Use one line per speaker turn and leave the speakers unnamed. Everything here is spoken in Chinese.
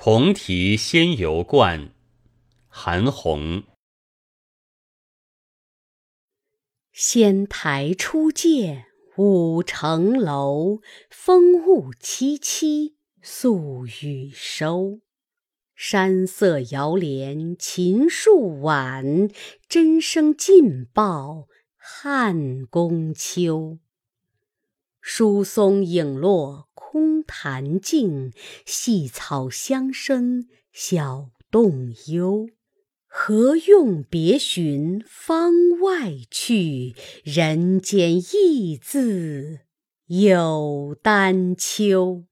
同题仙游观，韩翃。
仙台初见五城楼，风物凄凄宿雨收。山色遥怜秦树晚，真声尽报汉宫秋。疏松影落空潭静，细草相生小洞幽。何用别寻方外去？人间亦自有丹丘。